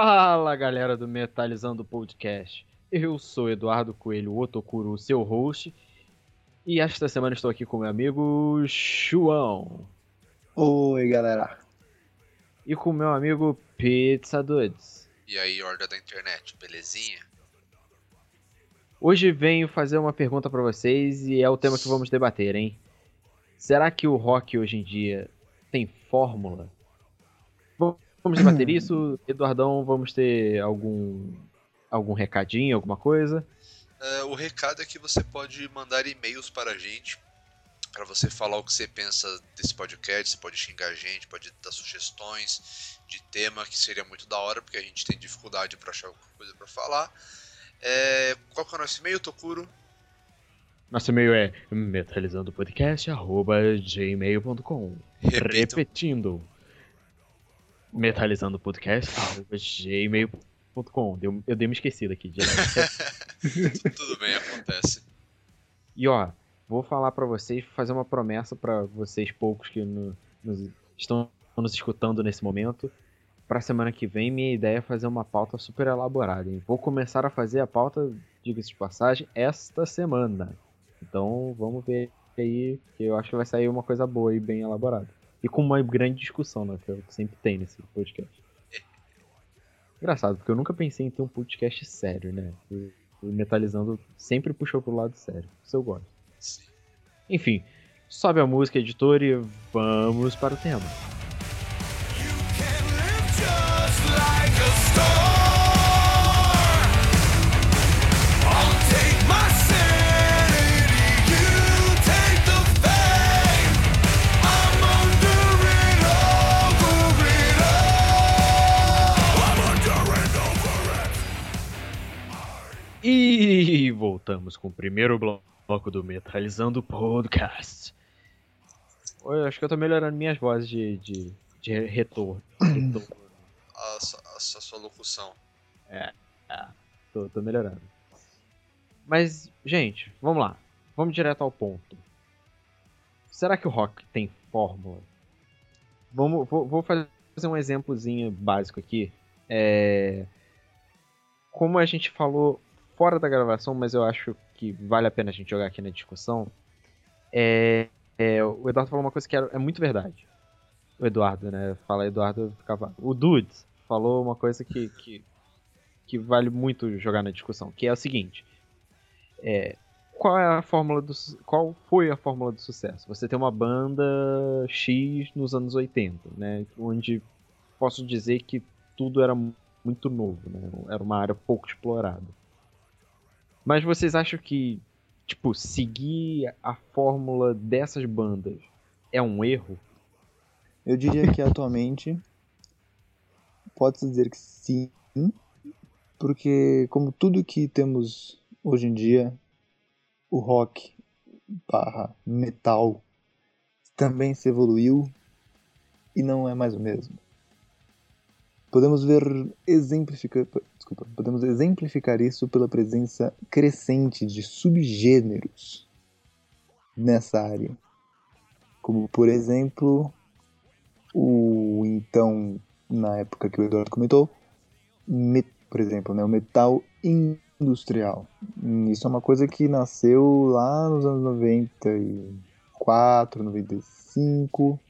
Fala galera do Metalizando Podcast. Eu sou Eduardo Coelho Otokuro, seu host. E esta semana estou aqui com meu amigo João. Oi galera. E com meu amigo Pizza Dudes. E aí, horda da internet, belezinha? Hoje venho fazer uma pergunta para vocês e é o tema que vamos debater, hein? Será que o rock hoje em dia tem fórmula? Vamos debater isso. Eduardão, vamos ter algum algum recadinho, alguma coisa? Uh, o recado é que você pode mandar e-mails para a gente, para você falar o que você pensa desse podcast. Você pode xingar a gente, pode dar sugestões de tema que seria muito da hora, porque a gente tem dificuldade para achar alguma coisa para falar. É, qual que é o nosso e-mail, Tokuro? Nosso e-mail é metalizandopodcast.gmail.com Repetindo metalizandopodcast.gmail.com eu, eu dei uma esquecida aqui. De... Tudo bem, acontece. E ó, vou falar para vocês, fazer uma promessa para vocês poucos que no, nos, estão nos escutando nesse momento. Pra semana que vem, minha ideia é fazer uma pauta super elaborada. Hein? Vou começar a fazer a pauta, diga-se de passagem, esta semana. Então vamos ver aí, que eu acho que vai sair uma coisa boa e bem elaborada. E com uma grande discussão, né? Que sempre tem nesse podcast. Engraçado, porque eu nunca pensei em ter um podcast sério, né? O, Metalizando sempre puxou pro lado sério. Isso eu gosto. Enfim, sobe a música, editor, e vamos para o tema. E voltamos com o primeiro bloco do Metalizando Podcast. Eu acho que eu tô melhorando minhas vozes de, de, de retorno. retorno. A, a, a, sua locução. É, é tô, tô melhorando. Mas, gente, vamos lá. Vamos direto ao ponto. Será que o rock tem fórmula? Vamos, vou, vou fazer um exemplozinho básico aqui. É, como a gente falou fora da gravação, mas eu acho que vale a pena a gente jogar aqui na discussão. É, é, o Eduardo falou uma coisa que é, muito verdade. O Eduardo, né? Fala Eduardo, ficava. O Dudes falou uma coisa que, que, que vale muito jogar na discussão, que é o seguinte. É, qual é a fórmula do qual foi a fórmula do sucesso? Você tem uma banda X nos anos 80, né, onde posso dizer que tudo era muito novo, né? Era uma área pouco explorada. Mas vocês acham que, tipo, seguir a fórmula dessas bandas é um erro? Eu diria que atualmente pode-se dizer que sim, porque como tudo que temos hoje em dia, o rock barra metal também se evoluiu e não é mais o mesmo. Podemos ver exemplificar, desculpa, podemos exemplificar isso pela presença crescente de subgêneros nessa área. Como por exemplo, o então na época que o Eduardo comentou, por exemplo, né, o metal industrial. Isso é uma coisa que nasceu lá nos anos 94, 95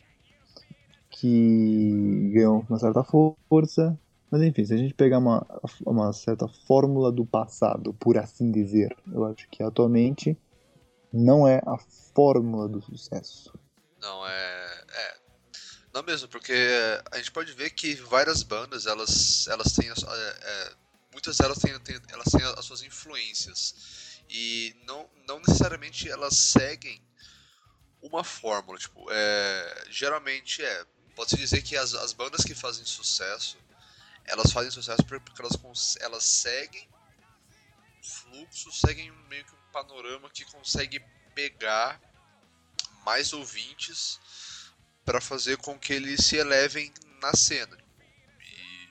que ganhou uma certa força. Mas enfim, se a gente pegar uma, uma certa fórmula do passado, por assim dizer, eu acho que atualmente não é a fórmula do sucesso. Não, é. é não mesmo, porque a gente pode ver que várias bandas, elas, elas têm. É, é, muitas delas têm, têm, elas têm as suas influências. E não, não necessariamente elas seguem uma fórmula. Tipo, é, geralmente é pode-se dizer que as, as bandas que fazem sucesso, elas fazem sucesso porque elas, elas seguem um fluxo, seguem meio que um panorama que consegue pegar mais ouvintes para fazer com que eles se elevem na cena. E,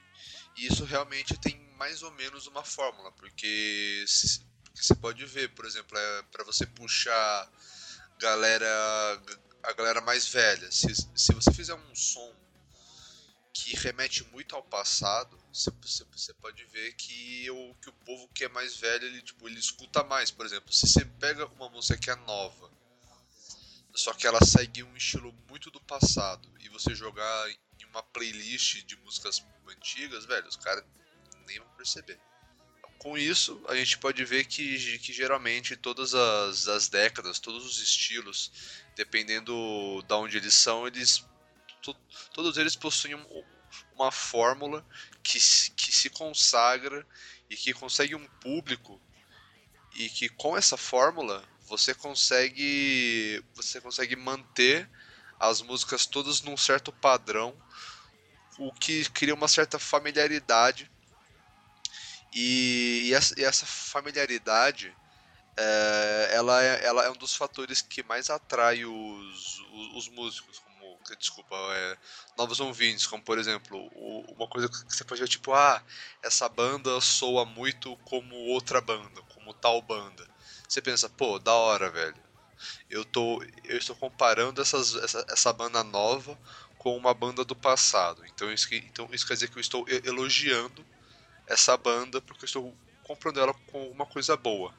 e isso realmente tem mais ou menos uma fórmula, porque você pode ver, por exemplo, é para você puxar galera a galera mais velha. Se, se você fizer um som que remete muito ao passado, você, pode ver que o, que o povo que é mais velho, ele, tipo, ele escuta mais. Por exemplo, se você pega uma música que é nova, só que ela segue um estilo muito do passado, e você jogar em uma playlist de músicas antigas, velho, os caras nem vão perceber. Com isso, a gente pode ver que, que geralmente todas as, as décadas, todos os estilos, dependendo de onde eles são, eles to, todos eles possuem uma fórmula que, que se consagra e que consegue um público e que com essa fórmula você consegue você consegue manter as músicas todas num certo padrão, o que cria uma certa familiaridade. E, e, essa, familiaridade é, ela, é, ela é um dos fatores que mais atrai os, os, os músicos, desculpa, é, novos ouvintes, como por exemplo, o, uma coisa que você pode ver, tipo, ah, essa banda soa muito como outra banda, como tal banda. Você pensa, pô, da hora, velho. Eu, tô, eu estou comparando essas, essa, essa banda nova com uma banda do passado. Então isso, então isso quer dizer que eu estou elogiando essa banda porque eu estou comprando ela com uma coisa boa.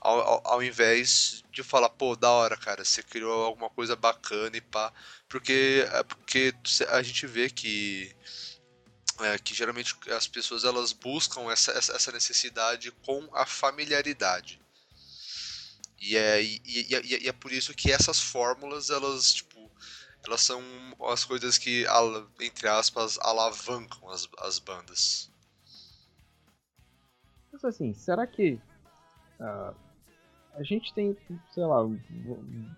Ao, ao, ao, invés de falar, pô, da hora, cara, você criou alguma coisa bacana e pá. Porque, é porque a gente vê que. É, que geralmente as pessoas elas buscam essa, essa necessidade com a familiaridade. E é, e, e, e, é por isso que essas fórmulas, elas, tipo, elas são as coisas que, entre aspas, alavancam as, as bandas. Mas assim, será que uh, a gente tem, sei lá,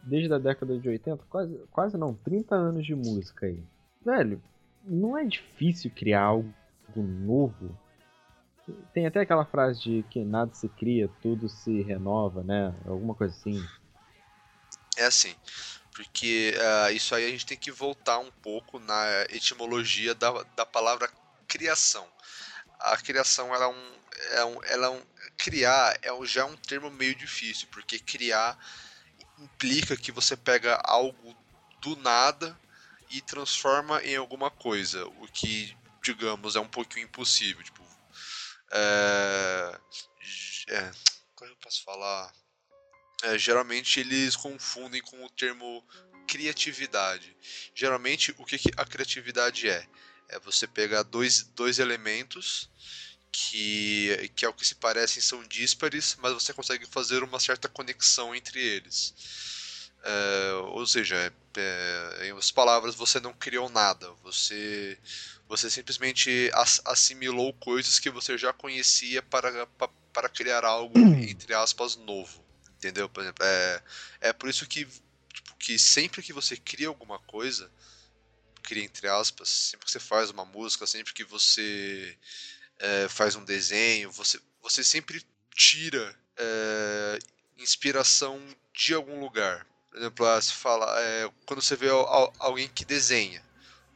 desde a década de 80, quase, quase não, 30 anos de música aí. Velho, não é difícil criar algo novo? Tem até aquela frase de que nada se cria, tudo se renova, né? Alguma coisa assim. É assim, porque uh, isso aí a gente tem que voltar um pouco na etimologia da, da palavra criação. A criação ela é um, é um, ela é um criar é um, já é um termo meio difícil, porque criar implica que você pega algo do nada e transforma em alguma coisa, o que digamos é um pouquinho impossível. Tipo, é, é, como eu posso falar? É, geralmente eles confundem com o termo criatividade. Geralmente o que, que a criatividade é? É você pegar dois, dois elementos que, que ao que se parecem são díspares, mas você consegue fazer uma certa conexão entre eles. É, ou seja, é, é, em outras palavras, você não criou nada, você, você simplesmente assimilou coisas que você já conhecia para, para, para criar algo, entre aspas, novo. Entendeu? Por exemplo, é, é por isso que, tipo, que sempre que você cria alguma coisa, cria entre aspas, sempre que você faz uma música, sempre que você é, faz um desenho, você, você sempre tira é, inspiração de algum lugar. Por exemplo, ah, fala, é, quando você vê alguém que desenha,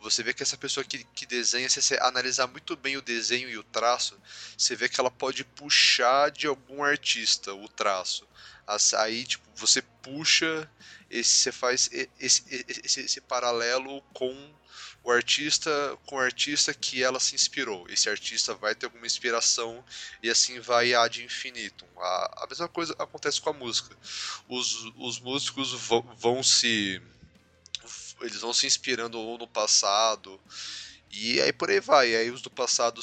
você vê que essa pessoa que, que desenha, se você analisar muito bem o desenho e o traço, você vê que ela pode puxar de algum artista o traço. Aí, tipo, você puxa, esse, você faz esse, esse, esse paralelo com o artista com o artista que ela se inspirou. Esse artista vai ter alguma inspiração e assim vai ad infinitum. A, a mesma coisa acontece com a música. Os, os músicos vão, vão se eles vão se inspirando ou no passado e aí por aí vai. E aí os do passado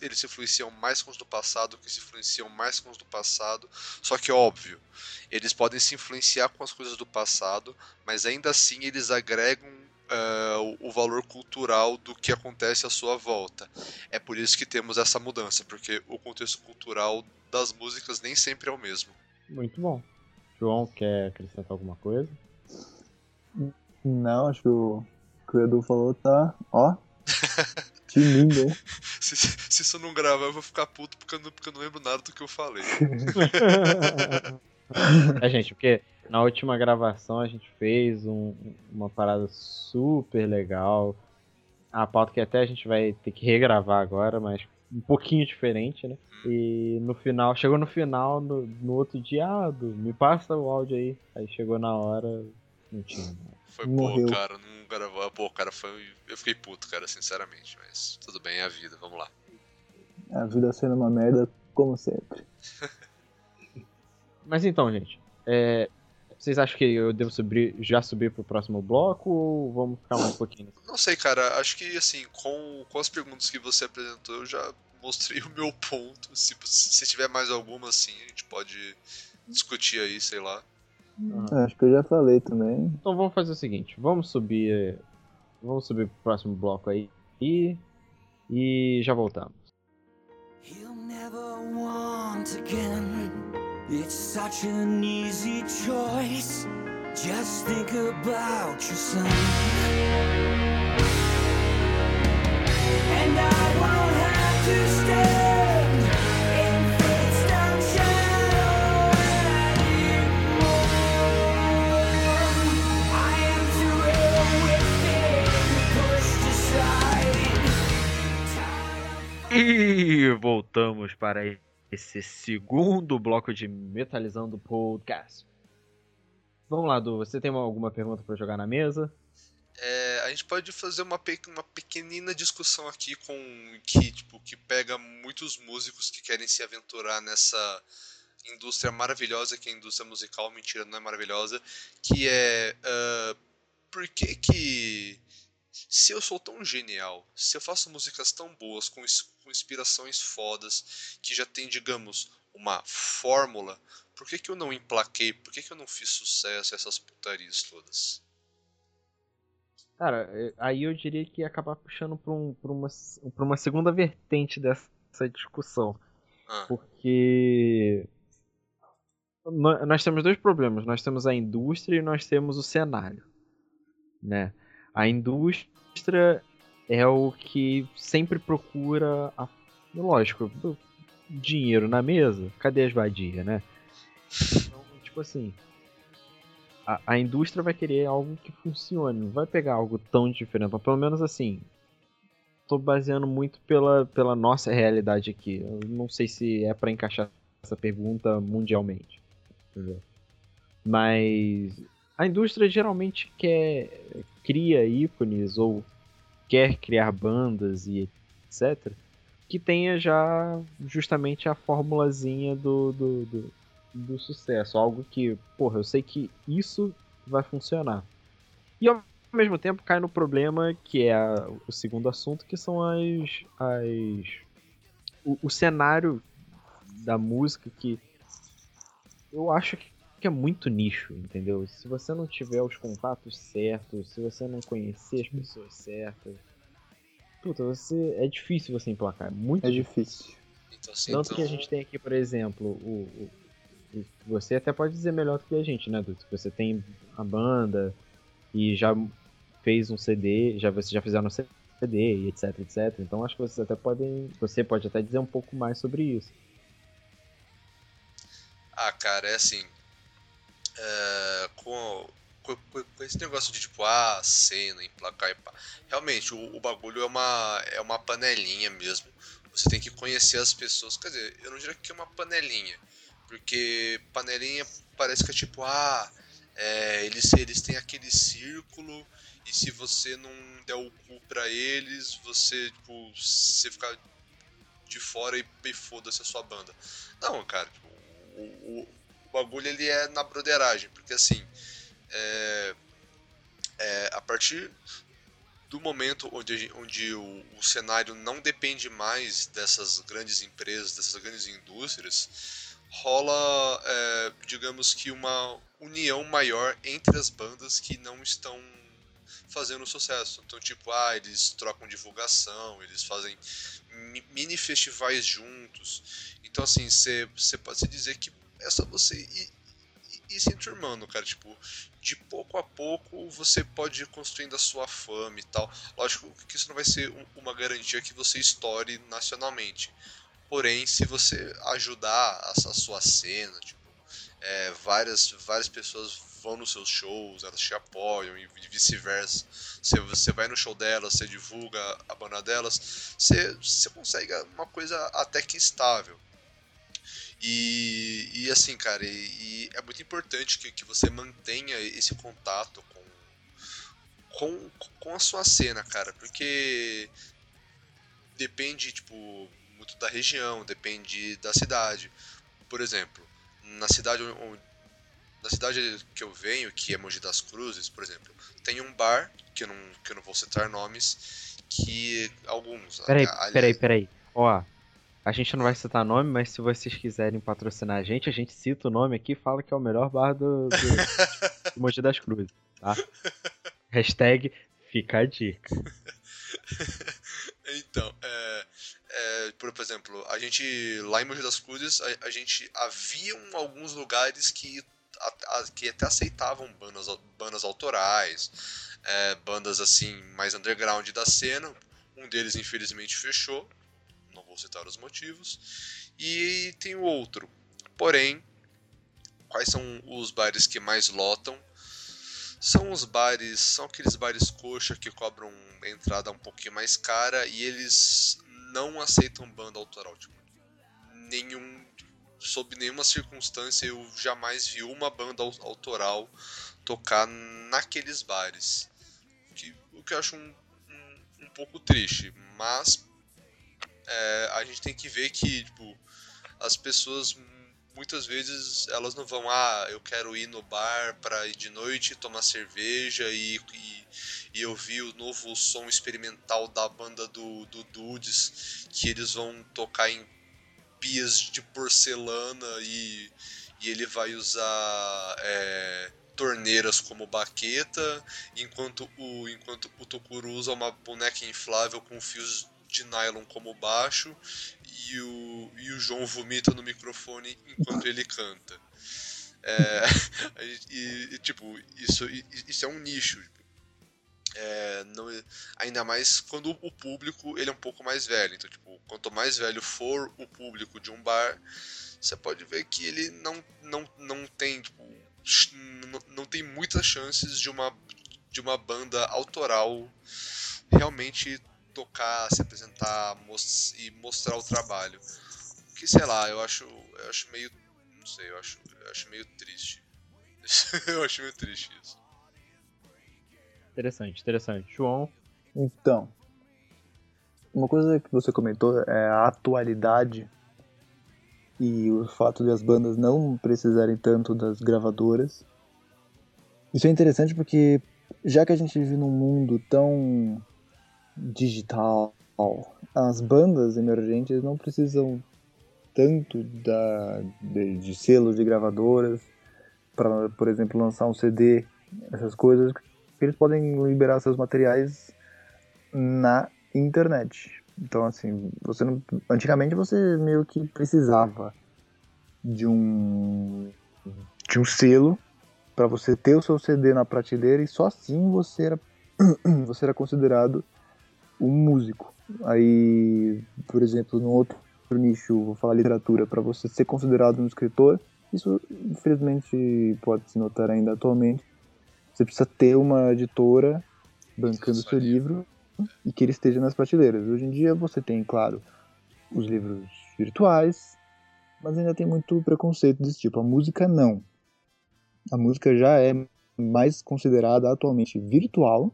eles se influenciam mais com os do passado, que se influenciam mais com os do passado. Só que óbvio, eles podem se influenciar com as coisas do passado, mas ainda assim eles agregam uh, o valor cultural do que acontece à sua volta. É por isso que temos essa mudança, porque o contexto cultural das músicas nem sempre é o mesmo. Muito bom. João, quer acrescentar alguma coisa? Não, acho que o que o Edu falou tá. Ó. Que lindo, hein? se, se isso não gravar, eu vou ficar puto porque eu não, porque eu não lembro nada do que eu falei. é, gente, porque na última gravação a gente fez um, uma parada super legal. A pauta que até a gente vai ter que regravar agora, mas um pouquinho diferente, né? E no final, chegou no final, no, no outro dia, ah, me passa o áudio aí. Aí chegou na hora, não tinha. Foi, Morreu. pô, cara, não gravou. Pô, cara, foi. Eu fiquei puto, cara, sinceramente. Mas tudo bem, é a vida, vamos lá. A vida sendo uma merda, como sempre. Mas então, gente, é, vocês acham que eu devo subir, já subir pro próximo bloco ou vamos ficar mais um pouquinho? Não sei, cara, acho que assim, com, com as perguntas que você apresentou, eu já mostrei o meu ponto. Se, se tiver mais alguma, assim, a gente pode discutir aí, sei lá. Acho que eu já falei também. Então vamos fazer o seguinte, vamos subir, vamos subir pro próximo bloco aí e, e já voltamos. He'll never want again. It's such an easy choice. Just think about your son. And I won't have to stand E voltamos para esse segundo bloco de Metalizando Podcast. Vamos lá, Du, você tem uma- alguma pergunta para jogar na mesa? É, a gente pode fazer uma, pe- uma pequenina discussão aqui com que, tipo, que pega muitos músicos que querem se aventurar nessa indústria maravilhosa que é a indústria musical, mentira, não é maravilhosa, que é ah, por que que se eu sou tão genial, se eu faço músicas tão boas, com, com inspirações fodas, que já tem, digamos, uma fórmula, por que que eu não emplaquei, por que que eu não fiz sucesso essas putarias todas? Cara, é, aí eu diria que ia acabar puxando para um, pra uma, pra uma segunda vertente dessa discussão. Ah. Porque nó- nós temos dois problemas. Nós temos a indústria e nós temos o cenário. Né? A indústria é o que sempre procura, a, lógico, dinheiro na mesa. Cadê as vadias, né? Então, tipo assim, a, a indústria vai querer algo que funcione, não vai pegar algo tão diferente. Mas pelo menos assim, tô baseando muito pela, pela nossa realidade aqui. Eu não sei se é pra encaixar essa pergunta mundialmente. Mas a indústria geralmente quer cria ícones ou quer criar bandas e etc. Que tenha já justamente a formulazinha do, do, do, do sucesso. Algo que, porra, eu sei que isso vai funcionar. E ao mesmo tempo cai no problema que é a- o segundo assunto, que são as. as o, o cenário da música que eu acho que que é muito nicho, entendeu? Se você não tiver os contatos certos, se você não conhecer as pessoas certas, puta, você é difícil você emplacar, é muito É difícil. Então, assim, tanto então, que a gente tem aqui, por exemplo, o, o- o- você até pode dizer melhor do que a gente, né, Dudu? Você tem a banda e já fez um CD, já vocês já fizeram um CD e etc, etc. Então acho que vocês até podem, você pode até dizer um pouco mais sobre isso. Ah, cara, é assim. É, com, com, com esse negócio de tipo, ah, cena, emplacar e pá. Realmente, o, o bagulho é uma, é uma panelinha mesmo. Você tem que conhecer as pessoas. Quer dizer, eu não diria que é uma panelinha. Porque panelinha parece que é tipo, ah, é, eles, eles têm aquele círculo. E se você não der o cu pra eles, você, tipo, você fica de fora e, e foda-se a sua banda. Não, cara, tipo, o, o, bagulho ele é na broderagem, porque assim, é, é, a partir do momento onde, onde o, o cenário não depende mais dessas grandes empresas, dessas grandes indústrias, rola, é, digamos que uma união maior entre as bandas que não estão fazendo sucesso. Então, tipo, ah, eles trocam divulgação, eles fazem mi- mini festivais juntos. Então, assim, você pode se dizer que é só você ir, ir- ir se enturmando, cara. Tipo, de pouco a pouco você pode ir construindo a sua fama e tal. Lógico que isso não vai ser um- uma garantia que você estoure nacionalmente. Porém, se você ajudar a, a sua cena, tipo, é, várias, várias pessoas vão nos seus shows, elas te apoiam e vice-versa. Você, você vai no show delas, você divulga a banda delas, você, você consegue uma coisa até que estável. E, e assim, cara, e, e é muito importante que, que você mantenha esse contato com, com, com a sua cena, cara, porque depende, tipo, muito da região, depende da cidade. Por exemplo, na cidade onde, na cidade que eu venho, que é Mogi das Cruzes, por exemplo, tem um bar, que eu não, que eu não vou citar nomes, que alguns... Peraí, ali- peraí, peraí. Ó, a gente não vai citar nome, mas se vocês quiserem patrocinar a gente, a gente cita o nome aqui e fala que é o melhor bar do, do, do Mogi das Cruzes, tá? Hashtag fica a dica. Então, é, é, por, exemplo, a gente lá em Mogi das Cruzes, a, a gente havia alguns lugares que, a- a- que até aceitavam bandas, bandas autorais, é, bandas assim mais underground da cena. Um deles infelizmente fechou, não vou citar os motivos. E tem o outro. Porém, quais são os bares que mais lotam? São os bares, são aqueles bares coxa que cobram entrada um pouquinho mais cara e eles não aceitam banda autoral. Tipo, nenhum, sob nenhuma circunstância eu jamais vi uma banda au- autoral tocar naqueles bares. O que eu acho um, um, um pouco triste, mas é, a gente tem que ver que tipo, as pessoas muitas vezes elas não vão, ah, eu quero ir no bar para ir de noite tomar cerveja e, e, e eu vi o novo som experimental da banda do, do Dudes, que eles vão tocar em pias de porcelana e, e ele vai usar é, torneiras como baqueta, enquanto o, enquanto o Tokuro usa uma boneca inflável com fios de nylon como baixo e o, e o João vomita no microfone enquanto ele canta. É, e, e, tipo, isso, isso é um nicho. É, não, ainda mais quando o público ele é um pouco mais velho. Então, tipo, quanto mais velho for o público de um bar, você pode ver que ele não, não, não tem tipo, não, não tem muitas chances de uma, de uma banda autoral realmente tocar, se apresentar mos- e mostrar o trabalho. Que sei lá, eu acho, eu acho meio, não sei, eu acho, eu acho meio triste. eu acho meio triste isso. Interessante, interessante. João, Então, uma coisa que você comentou é a atualidade e o fato de as bandas não precisarem tanto das gravadoras. Isso é interessante porque já que a gente vive num mundo tão digital, as bandas emergentes não precisam tanto da, de, de selos de gravadoras para, por exemplo, lançar um CD, essas coisas, eles podem liberar seus materiais na internet. Então, assim, você não, antigamente você meio que precisava de um de um selo para você ter o seu CD na prateleira e só assim você era você era considerado um músico. Aí, por exemplo, no outro nicho, vou falar literatura, para você ser considerado um escritor, isso infelizmente pode se notar ainda atualmente. Você precisa ter uma editora bancando seu livro e que ele esteja nas prateleiras. Hoje em dia você tem, claro, os livros virtuais, mas ainda tem muito preconceito desse tipo. A música não. A música já é mais considerada atualmente virtual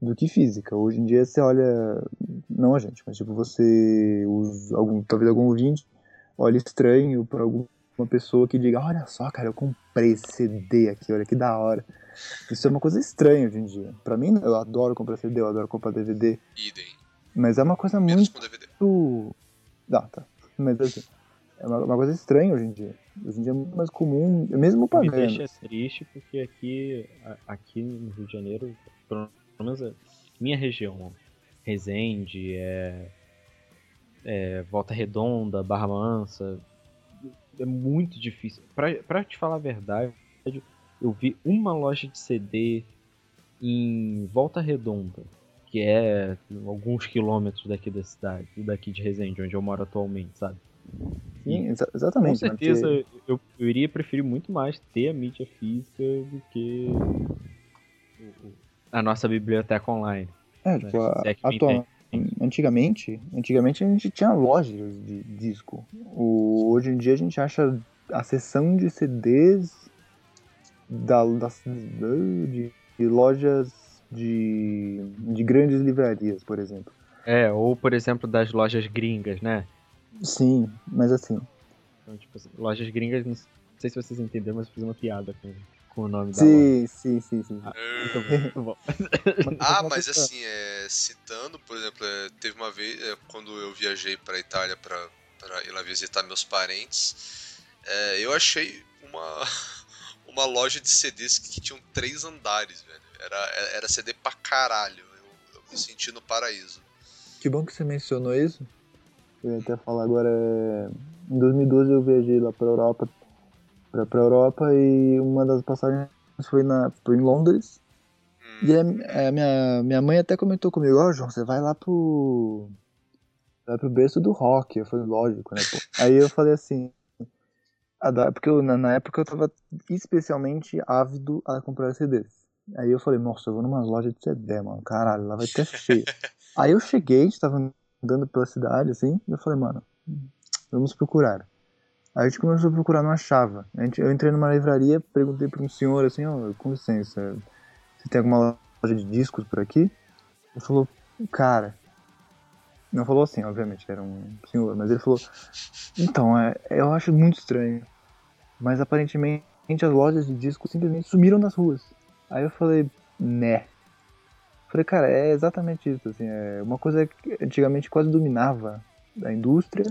do que física. Hoje em dia você olha, não a gente, mas tipo você, os, algum, talvez algum ouvinte, olha estranho para alguma pessoa que diga, olha só, cara, eu comprei esse CD aqui, olha que da hora. Isso é uma coisa estranha hoje em dia. Pra mim, eu adoro comprar CD, eu adoro comprar DVD, Idem. mas é uma coisa Menos muito com DVD. Ah, tá. Mas assim, é uma, uma coisa estranha hoje em dia. Hoje em dia é muito mais comum, mesmo me pagando. deixa triste porque aqui, aqui no Rio de Janeiro, pelo menos a minha região, Resende, é, é, Volta Redonda, Barra Mansa, é muito difícil. Pra, pra te falar a verdade, eu vi uma loja de CD em Volta Redonda, que é alguns quilômetros daqui da cidade, daqui de Resende, onde eu moro atualmente, sabe? Sim, exa- Com exatamente. né? certeza Porque- eu, eu iria preferir muito mais ter a mídia física do que a nossa biblioteca online. É, tipo, a- é atual- antigamente, antigamente a gente tinha lojas de disco. O, hoje em dia a gente acha a seção de CDs da, das- de, de lojas de, de grandes livrarias, por exemplo. É, ou por exemplo das lojas gringas, né? Sim, mas assim, Então, tipo lojas gringas, não sei se vocês entenderam, mas eu fiz uma piada com, com o nome da sim, sim, sim, sim. Ah, É. Ah, mas assim, é, citando, por exemplo, é, teve uma vez, é, quando eu viajei pra Itália pra, pra ir lá visitar meus parentes, é, eu achei uma, uma loja de CDs que tinham três andares, velho. Era, era CD pra caralho. Eu, eu me senti no paraíso. Que bom que você mencionou isso. Eu ia até falar agora. é, Em 2012 eu viajei lá pra Europa, pra, pra Europa e uma das passagens foi, na, foi em Londres. Hum, E a, a minha, minha mãe até comentou comigo, ó João, você vai lá pro. Vai pro berço do rock. Eu falei, lógico, né, pô? Aí eu falei assim. "Ah, dá", Porque eu, na, na época eu tava especialmente ávido a comprar CDs. Aí eu falei, nossa, eu vou numa loja de CD, mano. Caralho, lá vai ter cheio. Aí eu cheguei, a gente tava andando pela cidade, assim, e eu falei, mano, vamos procurar. Aí a gente começou a procurar, não achava. A gente, eu entrei numa livraria, perguntei pra um senhor assim, ó, com licença, você tem alguma loja de discos por aqui? Ele falou, cara. Não falou assim, obviamente, era um senhor, mas ele falou, então, é, eu acho muito estranho. Mas aparentemente as lojas de discos simplesmente sumiram das ruas. Aí eu falei, né. Falei, cara, é exatamente isso, assim, é uma coisa que antigamente quase dominava a indústria,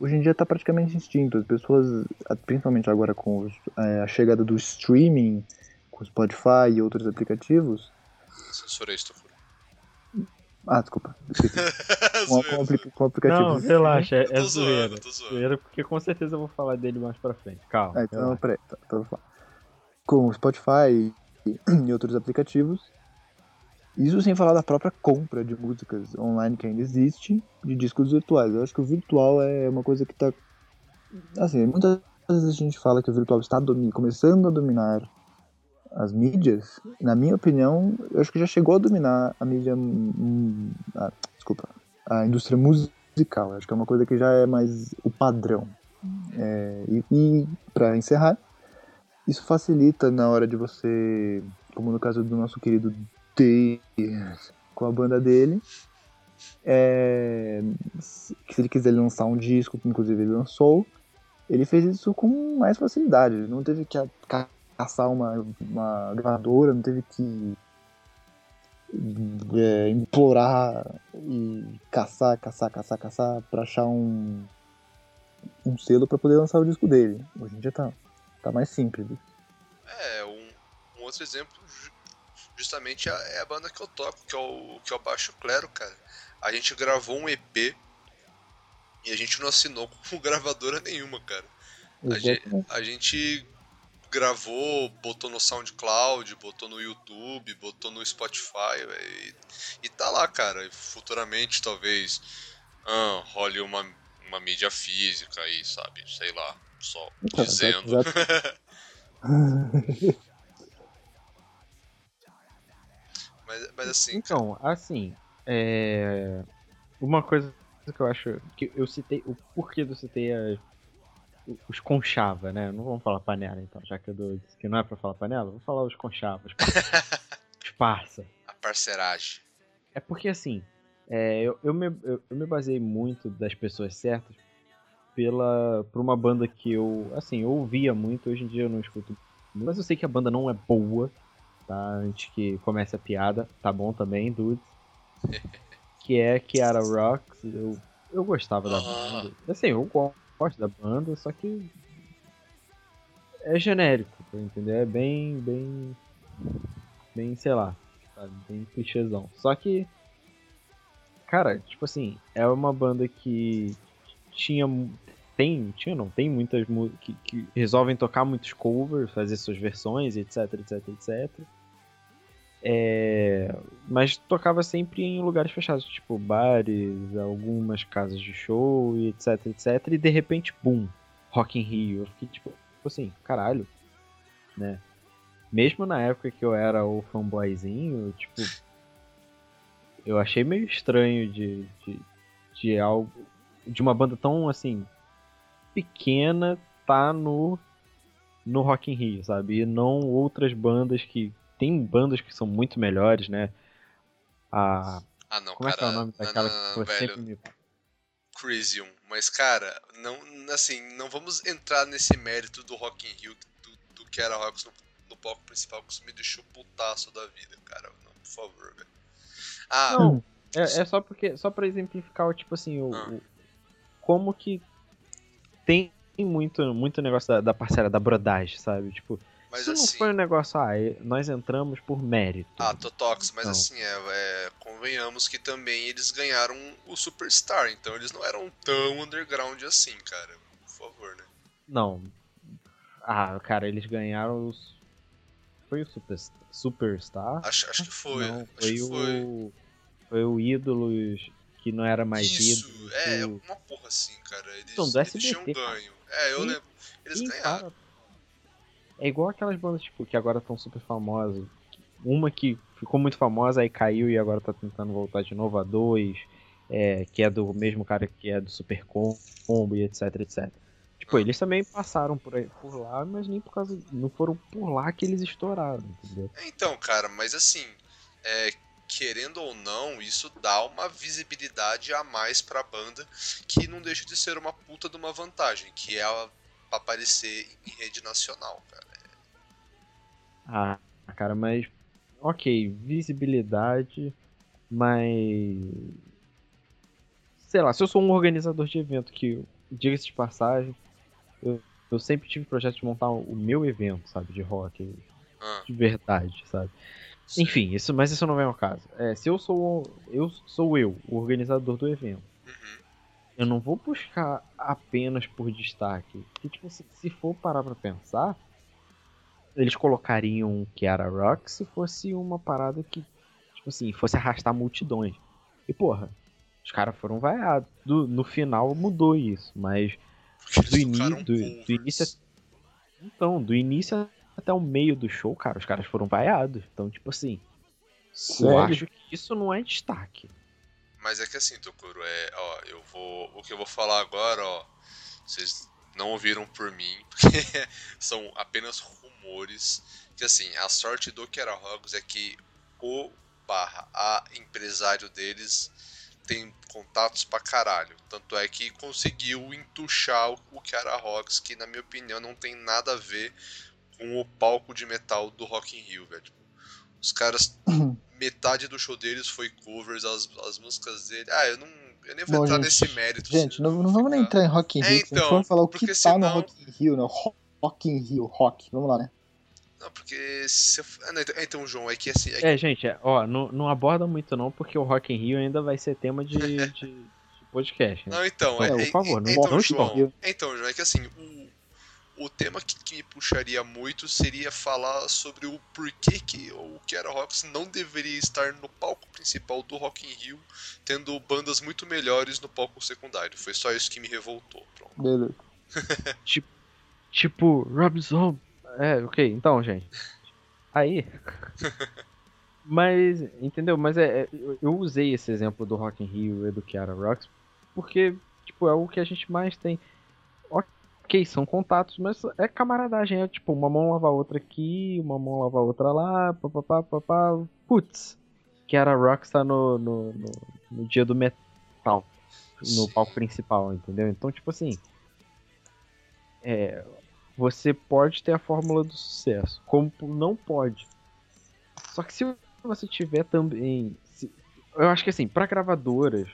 hoje em dia está praticamente extinto. As pessoas, principalmente agora com os- é, a chegada do streaming, com o Spotify e outros aplicativos. Censurei isso. Ah, desculpa. Com, com, Zoeira, apli- com aplicativos. Não, relaxa, é, é zoeira. eu tô zoando. Zoeira, porque com certeza eu vou falar dele mais pra frente. Calma. Ah, então, peraí, tá, então eu vou falar. Com o Spotify e, e outros aplicativos. Isso sem falar da própria compra de músicas online que ainda existe, de discos virtuais. Eu acho que o virtual é uma coisa que tá. Assim, muitas vezes a gente fala que o virtual está domi- começando a dominar as mídias. Na minha opinião, eu acho que já chegou a dominar a mídia. ah, desculpa. A indústria musical. Eu acho que é uma coisa que já é mais o padrão. É, e, e para encerrar, isso facilita na hora de você, como no caso do nosso querido Com a banda dele, é, se ele quiser lançar um disco, que inclusive ele lançou, ele fez isso com mais facilidade. Não teve que caçar uma, uma gravadora, não teve que é, implorar e caçar, caçar, caçar, caçar pra achar um, um selo pra poder lançar o disco dele. Hoje em dia tá, tá mais simples. É, um, um outro exemplo justamente é a banda que eu toco, que é o, que é o Baixo Clero, cara. A gente gravou um EP e a gente não assinou com gravadora nenhuma, cara. A gente, a gente gravou, botou no SoundCloud, botou no YouTube, botou no Spotify, e, e tá lá, cara. Futuramente, talvez, ah, role uma, uma mídia física aí, sabe? Sei lá, só Então, dizendo. Mas, mas assim, Então, assim, é... uma coisa que eu acho que eu citei, o porquê eu citei a- os conchava, né? Não vamos falar panela então, já que eu dou- disse que não é pra falar panela, vou falar os conchavas, os parça. a parceragem. É porque assim, é, eu, eu, me, eu, eu me baseei muito das pessoas certas pela por uma banda que eu, assim, eu ouvia muito, hoje em dia eu não escuto muito, mas eu sei que a banda não é boa, tá? Antes que comece a piada, tá bom também, dudes. que é Kiara Rocks, eu, eu gostava da banda. Assim, eu go- gosto da banda, só que é genérico, pra entender? É bem, bem, bem, sei lá, sabe? Bem clichêzão. Só que, cara, tipo assim, é uma banda que tinha, tem, tinha não, tem muitas músicas que, que resolvem tocar muitos covers, fazer suas versões, etc, etc, etc. É, mas tocava sempre em lugares fechados, tipo bares, algumas casas de show e etc, etc. E de repente, boom, Rock in Rio. Eu fiquei tipo, assim, caralho, né? Mesmo na época que eu era o fanboyzinho, tipo, eu achei meio estranho de, de, de algo, de uma banda tão assim pequena tá no no Rock in Rio, sabe? E não outras bandas que tem bandas que são muito melhores, né? A. Ah, não, Como é cara. que é o nome não, daquela não, que não, foi velho. sempre me. Crisium. Mas, cara, não, assim, não vamos entrar nesse mérito do Rock in Rio, do, do que era Rocks no, no palco principal, que isso me deixou putaço da vida, cara. Não, por favor, velho. Ah, Não, é, é só porque. Só pra exemplificar, tipo assim, o, Ah. o- como que tem muito, muito negócio da, da parceira, da brodagem, sabe? Tipo, mas não assim. foi um negócio, ah, nós entramos por mérito. Ah, Totox, mas Não. assim, é, é, convenhamos que também eles ganharam o Superstar, então eles não eram tão underground assim, cara. Por favor, né? Não. Ah, cara, eles ganharam os. Foi o Super, Superstar? Acho, acho que foi. Não, foi que foi. o. Foi o Ídolos que não era mais Isso, ídolos. é, uma porra assim, cara. Eles, Então, do eles SBT, tinham ganho. É, eu E- lembro. Eles e, ganharam. cara, é igual aquelas bandas tipo, que agora estão super famosas. Uma que ficou muito famosa, aí caiu e agora tá tentando voltar de novo a dois. é, que é do mesmo cara que é do Super Combo e etc, etc. Tipo, eles também passaram por, aí, por lá, mas nem por causa. Não foram por lá que eles estouraram, entendeu? Então, cara, mas assim, é, querendo ou não, isso dá uma visibilidade a mais pra banda, que não deixa de ser uma puta de uma vantagem, que é a- aparecer em rede nacional, cara. Ah, cara, mas. Ok, visibilidade, mas. Sei lá, se eu sou um organizador de evento que, diga-se de passagem, eu, eu sempre tive projeto de montar o meu evento, sabe, de rock, Ah, de verdade, sabe? sei. Enfim, isso, mas isso não vem ao caso. É, se eu sou eu sou eu, o organizador do evento, Uhum. Eu não vou buscar apenas por destaque. Porque, tipo, se, se for parar pra pensar, eles colocariam que era rock se fosse uma parada que, tipo assim, fosse arrastar multidões. E, porra, os caras foram vaiados. Do- no final mudou isso, mas do, ini- do, do início. Então, do início até o meio do show, cara, os caras foram vaiados. Então, tipo assim, eu Sério? acho que isso não é destaque. Mas é que assim, Tokuro, é, ó, eu vou, o que eu vou falar agora, ó, vocês não ouviram por mim, porque são apenas rumores, que assim, a sorte do Kera Rogos é que o barra a empresário deles tem contatos pra caralho, tanto é que conseguiu entuchar o- o Kera Rocks, que na minha opinião não tem nada a ver com o palco de metal do Rock in Rio, velho. Os caras metade do show deles foi covers, as, as músicas dele. Ah, eu não. Eu nem vou Bom, entrar gente, nesse mérito. Gente, não, não vamos nem entrar em Rock in É, Rio. gente então, for falar o que tá no senão- Rock in Rio, né? Ro- Rock in Rio, rock. Vamos lá, né? Não, porque. Se eu... ah, não, então, então, João, é que assim. É que- É, gente, é, ó, não, não aborda muito não, porque o Rock in Rio ainda vai ser tema de, de- de podcast. né? Não, então, É, é, por é- favor, não então, não João, então, João, é que assim, o, o tema que, que me puxaria muito seria falar sobre o porquê que o Kiara Rocks não deveria estar no palco principal do Rock in Rio, tendo bandas muito melhores no palco secundário. Foi só isso que me revoltou. Pronto. Beleza. Tipo, Rob Zombie. É, ok, então, gente. Aí. Mas, entendeu? Mas é, é, eu- eu usei esse exemplo do Rock in Rio e do Kiara Rocks porque, tipo, é o que a gente mais tem. Ok, são contatos, mas é camaradagem. É tipo, uma mão lava a outra aqui, uma mão lava a outra lá, papapá, papá. Putz, Kiara Rocks tá no, no, no, no dia do metal, no Sim. palco principal, entendeu? Então, tipo assim. É, você pode ter a fórmula do sucesso, como não pode. Só que se você tiver também. se- eu acho que assim, para gravadoras,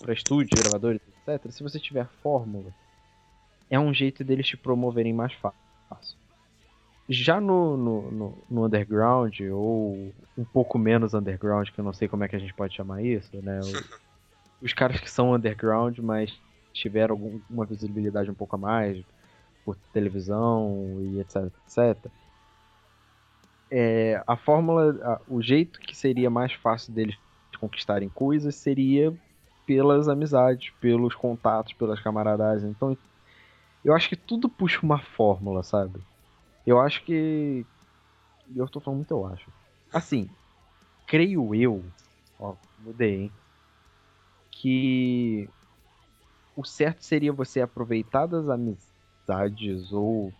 para estúdios, gravadores, etc., se você tiver fórmula, é um jeito deles te promoverem mais fácil. Já no, no, no, no underground, ou um pouco menos underground, que eu não sei como é que a gente pode chamar isso, né? o- os caras que são underground, mas tiveram algum- uma visibilidade um pouco a mais por televisão e etc, etc. É, a fórmula, a- o jeito que seria mais fácil deles conquistarem coisas seria pelas amizades, pelos contatos, pelas camaradagens. Então, eu acho que tudo puxa uma fórmula, sabe? Eu acho que. Eu tô falando muito, eu acho. Assim, creio eu. Ó, mudei, hein? Que o certo seria você aproveitar das amizades ou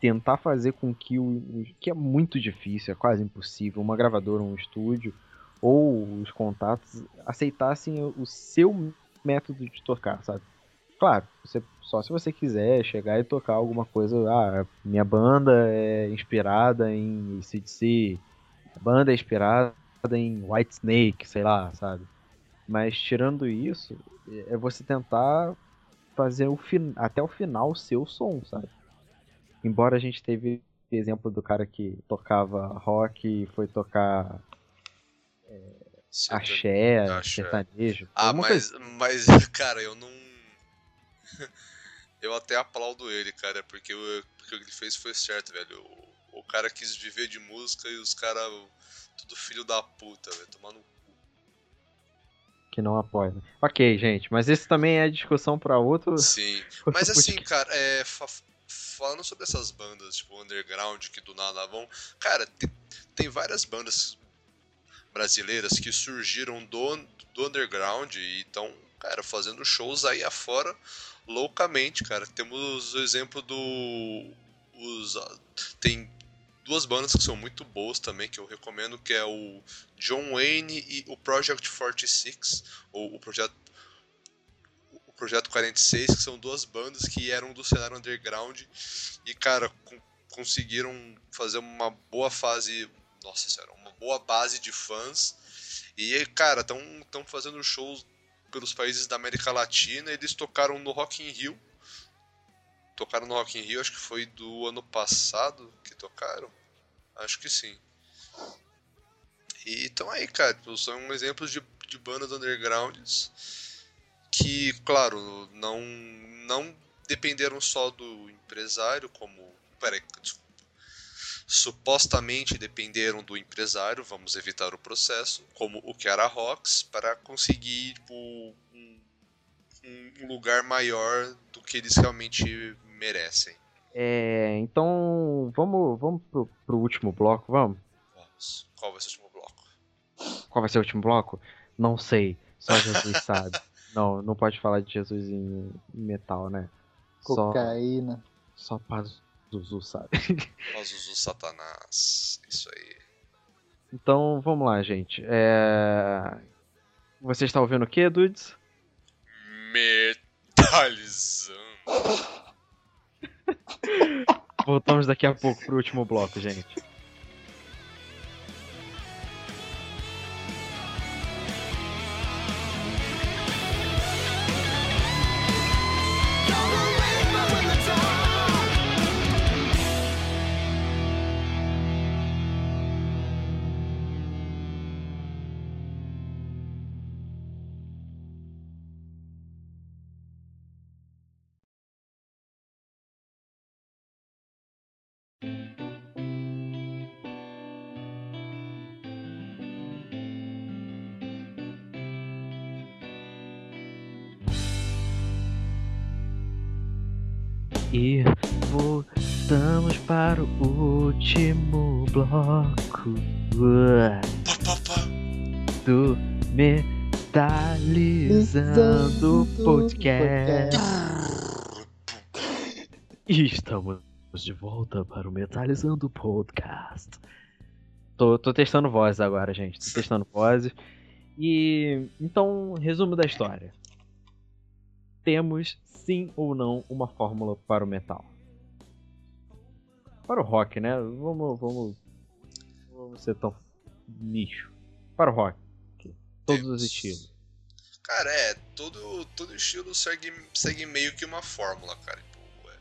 tentar fazer com que o, que é muito difícil, é quase impossível, uma gravadora, um estúdio ou os contatos aceitassem o seu método de tocar, sabe? Claro, você, só se você quiser chegar e tocar alguma coisa, ah, minha banda é inspirada em CDC, a banda é inspirada em White Snake, sei lá, sabe? Mas tirando isso, é você tentar fazer o fin até o final o seu som, sabe? Embora a gente teve exemplo do cara que tocava rock e foi tocar Sertan- axé, sertanejo. Ah, alguma coisa mas, mas, cara, eu não. Eu até aplaudo ele, cara, porque o, porque o que ele fez foi certo, velho. O, o cara quis viver de música e os caras. Tudo filho da puta, velho. Tomando. que não apoia. né? Ok, gente, mas isso também é discussão pra outro. Sim. outro Mas assim, cara, é, fa- falando sobre essas bandas, tipo, underground, que do nada vão. Cara, te- tem várias bandas brasileiras que surgiram do, do underground e estão, cara, fazendo shows aí afora loucamente, cara. Temos o exemplo do. Os, tem duas bandas que são muito boas também, que eu recomendo, que é o John Wayne e o Project 46, ou o projeto o Projeto 46, que são duas bandas que eram do cenário underground e, cara, con- conseguiram fazer uma boa fase, nossa senhora, uma boa base de fãs. E, cara, estão fazendo shows pelos países da América Latina. Eles tocaram no Rock in Rio. Tocaram no Rock in Rio, acho que foi do ano passado que tocaram. Acho que sim. E então aí, cara, tipo, são exemplos de, de bandas undergrounds que, claro, não, não dependeram só do empresário, como. Peraí, desculpa. Supostamente dependeram do empresário, vamos evitar o processo, como o que era a Rox, para conseguir tipo, um, um lugar maior do que eles realmente merecem. É, então vamos, vamos pro, pro último bloco, vamos? Vamos. Qual vai ser o último bloco? Qual vai ser o último bloco? Não sei, só Jesus sabe. Não, não pode falar de Jesus em metal, né? Só, Cocaína. só Pazuzu sabe. Azuzu Satanás. Isso aí. Então vamos lá, gente. É... Você está ouvindo o que, Dudes? Metalizando. Voltamos daqui a pouco pro último bloco, gente. Volta para o Metalizando Podcast. Tô, tô testando voz agora, gente. Tô testando vozes. E então, resumo da história. Temos sim ou não uma fórmula para o metal. Para o rock, né? Vamos, vamos, vamos ser tão nicho. Para o rock, todos os estilos. Cara, é, todo, todo estilo segue, segue meio que uma fórmula, cara. Tipo, é,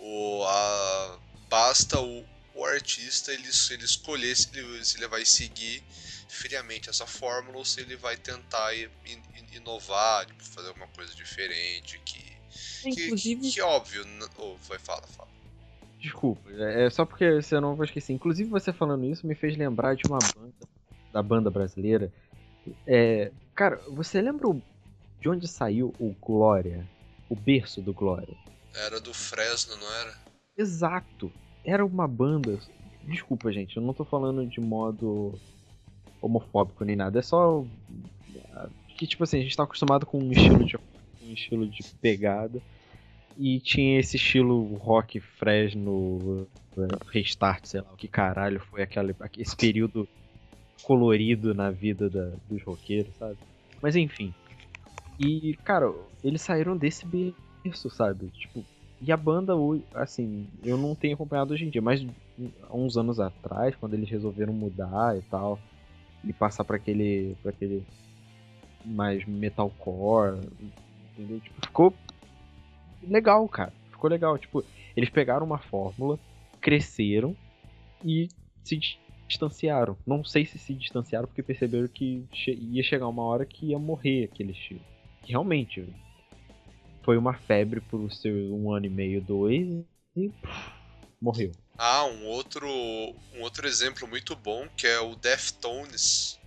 o, a, basta o, o artista ele, ele escolher se ele, se ele vai seguir friamente essa fórmula ou se ele vai tentar in- in- inovar, tipo, fazer alguma coisa diferente, que, que, Inclusive, que óbvio. n- Oh, vai, fala, fala. Desculpa, é é só porque você não vou esquecer. Inclusive, você falando isso me fez lembrar de uma banda, da banda brasileira. É, cara, você lembra o- de onde saiu o Glória? O berço do Glória? Era do Fresno, não era? Exato! Era uma banda. Desculpa, gente, eu não tô falando de modo homofóbico nem nada. É só. Que, tipo assim, a gente tá acostumado com um estilo de, um estilo de pegada. E tinha esse estilo rock Fresno, eh, restart, sei lá, o que caralho foi aquele, esse período colorido na vida da- dos roqueiros, sabe? Mas enfim. E, cara, eles saíram desse berço, sabe? Tipo, e a banda, assim, eu não tenho acompanhado hoje em dia, mas há uns anos atrás, quando eles resolveram mudar e tal, e passar pra aquele, pra aquele mais metalcore, entendeu? Tipo, ficou legal, cara. Ficou legal. Tipo, eles pegaram uma fórmula, cresceram e se dis- distanciaram. Não sei se se distanciaram porque perceberam que ia chegar uma hora que ia morrer aquele estilo. Realmente foi uma febre por seu um ano e meio, dois e pff, morreu. Ah, um outro, um outro exemplo muito bom que é o Deftones.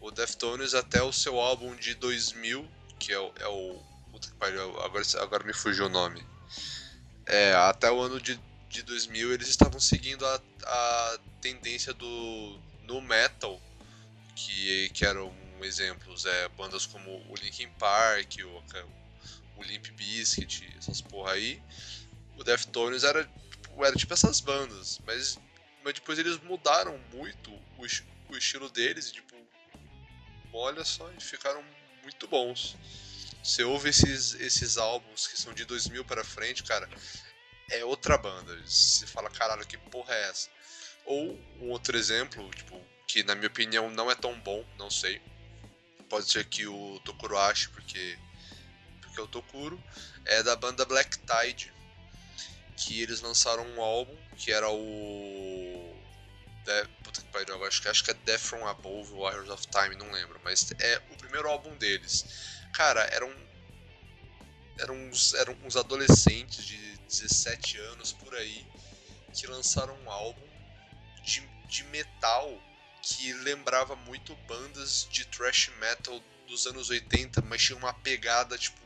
O Deftones até o seu álbum de 2000, que é o. É o puta que pariu, agora, agora me fugiu o nome. É, até o ano de, de 2000 eles estavam seguindo a, a tendência do no metal, que, que eram exemplos, é, bandas como o Linkin Park, o, o Limp Bizkit, essas porra aí. O Deftones era tipo, era tipo essas bandas, mas, mas depois eles mudaram muito o, o estilo deles e tipo, olha só, e ficaram muito bons. Você ouve esses, esses álbuns que são de 2000 para frente, cara, é outra banda. Você fala, caralho, que porra é essa? Ou um outro exemplo, tipo, que na minha opinião não é tão bom, não sei. Pode ser que o Tokuro ache, porque, porque é o Tokuro, é da banda Black Tide que eles lançaram um álbum que era o. De... Puta que pariu, acho que, acho que é Death from Above, Warriors of Time, não lembro. Mas é o primeiro álbum deles. Cara, eram. Eram uns, eram uns adolescentes de 17 anos por aí que lançaram um álbum de, de metal que lembrava muito bandas de thrash metal dos anos 80, mas tinha uma pegada tipo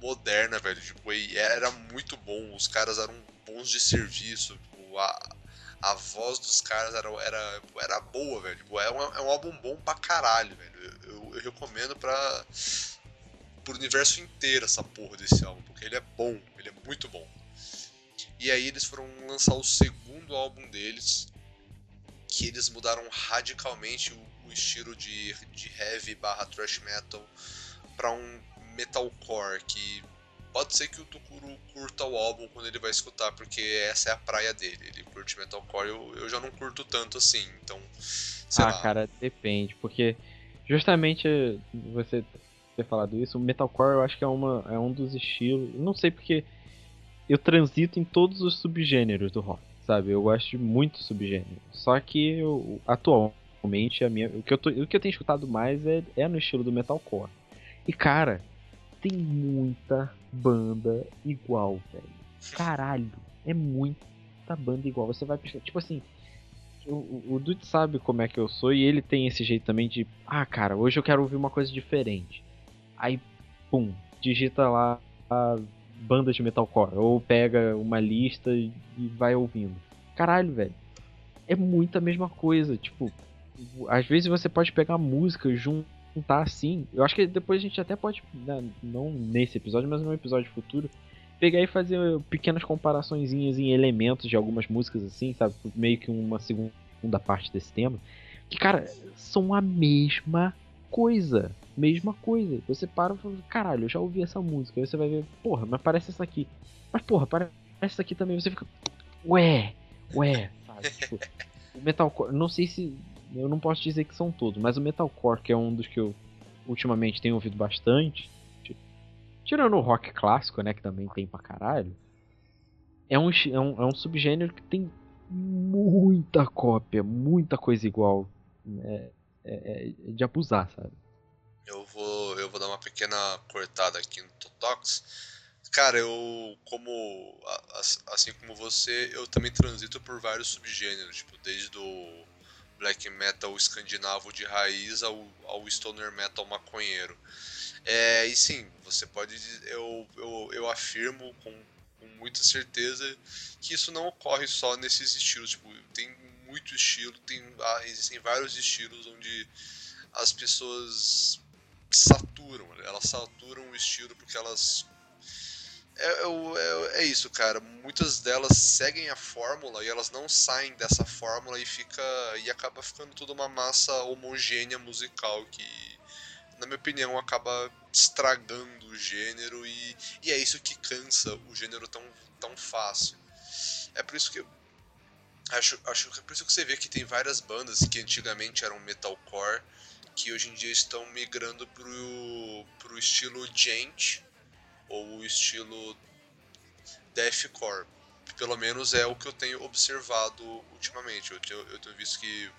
moderna, velho. Tipo, era muito bom. Os caras eram bons de serviço. Tipo, a, a voz dos caras era, era, era boa, velho. Tipo, é, um, é um álbum bom pra caralho, velho. Eu, eu, eu recomendo pra. pro universo inteiro essa porra desse álbum, porque ele é bom, ele é muito bom. E aí eles foram lançar o segundo álbum deles, que eles mudaram radicalmente o, o estilo de, de heavy barra thrash metal pra um metalcore que pode ser que o Tukuru curta o álbum quando ele vai escutar, porque essa é a praia dele. Ele curte metalcore, eu, eu já não curto tanto assim, então, ah, lá. cara, depende, porque justamente você ter falado isso, o metalcore eu acho que é, uma, é um dos estilos. Não sei porque eu transito em todos os subgêneros do rock, sabe? Eu gosto de muito subgênero. Só que eu, atualmente a minha, o, que eu tô, o que eu tenho escutado mais é, é no estilo do metalcore. E cara, tem muita banda igual, velho. Caralho, é muita banda igual. Você vai pesquisar, tipo assim, o, o, Dude sabe como é que eu sou e ele tem esse jeito também de, ah, cara, hoje eu quero ouvir uma coisa diferente. Aí, pum, digita lá a banda de metalcore ou pega uma lista e vai ouvindo. Caralho, velho. É muita mesma coisa, tipo, às vezes você pode pegar música juntar assim. Eu acho que depois a gente até pode, né, não nesse episódio, mas num episódio futuro, pegar e fazer pequenas comparaçõezinhas em elementos de algumas músicas assim, sabe? Meio que uma segunda parte desse tema. Que, cara, são a mesma coisa. Mesma coisa. Você para e fala, caralho, eu já ouvi essa música. Aí você vai ver, porra, mas parece essa aqui. Mas, porra, parece essa aqui também. Você fica, ué, ué, sabe? Tipo, o metalcore, não sei se. Eu não posso dizer que são todos, mas o metalcore, que é um dos que eu ultimamente tenho ouvido bastante, tirando o rock clássico, né, que também tem pra caralho, é um, é um, é um subgênero que tem muita cópia, muita coisa igual. É, é, é de abusar, sabe? Eu vou, eu vou dar uma pequena cortada aqui no Totox. Cara, eu, como, assim como você, eu também transito por vários subgêneros, tipo, desde o black metal escandinavo de raiz ao, ao stoner metal maconheiro. É, e sim, você pode, eu, eu, eu afirmo com, com muita certeza que isso não ocorre só nesses estilos, tipo, tem muito estilo, tem, ah, existem vários estilos onde as pessoas saturam, elas saturam o estilo porque elas É, é é- é isso, cara. Muitas delas seguem a fórmula e elas não saem dessa fórmula e fica e acaba ficando tudo uma massa homogênea musical que, na minha opinião, acaba estragando o gênero e, e é isso que cansa o gênero tão, tão fácil. É por isso que acho, acho que é por isso que você vê que tem várias bandas que antigamente eram metalcore que hoje em dia estão migrando pro, pro estilo gent ou o estilo deathcore. Pelo menos é o que eu tenho observado ultimamente. Eu tenho, eu tenho visto que,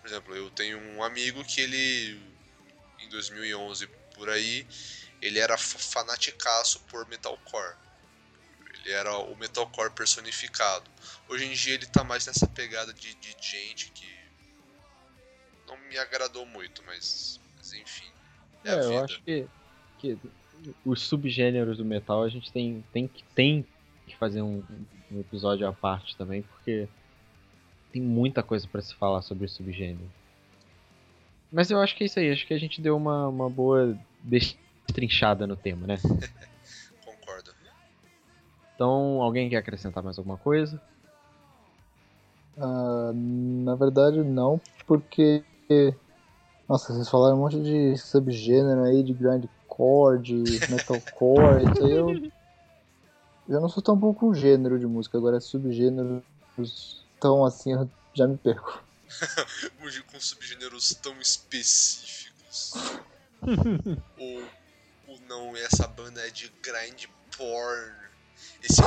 por exemplo, eu tenho um amigo que ele, em 2011 por aí, ele era fa- fanaticaço por metalcore. Ele era o metalcore personificado. Hoje em dia ele tá mais nessa pegada de, de gente que não me agradou muito, mas, mas enfim. É, É, eu acho que, que os subgêneros do metal a gente tem, tem, que, tem que fazer um, um episódio à parte também, porque tem muita coisa pra se falar sobre os subgêneros. Mas eu acho que é isso aí, acho que a gente deu uma, uma boa destrinchada no tema, né? Concordo. Então, alguém quer acrescentar mais alguma coisa? Ah, na verdade, não, porque. Nossa, vocês falaram um monte de subgênero aí, de grindcore, de metalcore, isso aí eu. Eu não sou tão bom com gênero de música, agora subgêneros tão assim eu já me perco. Hoje com subgêneros tão específicos. ou, ou não, essa banda é de grind porn. Esse,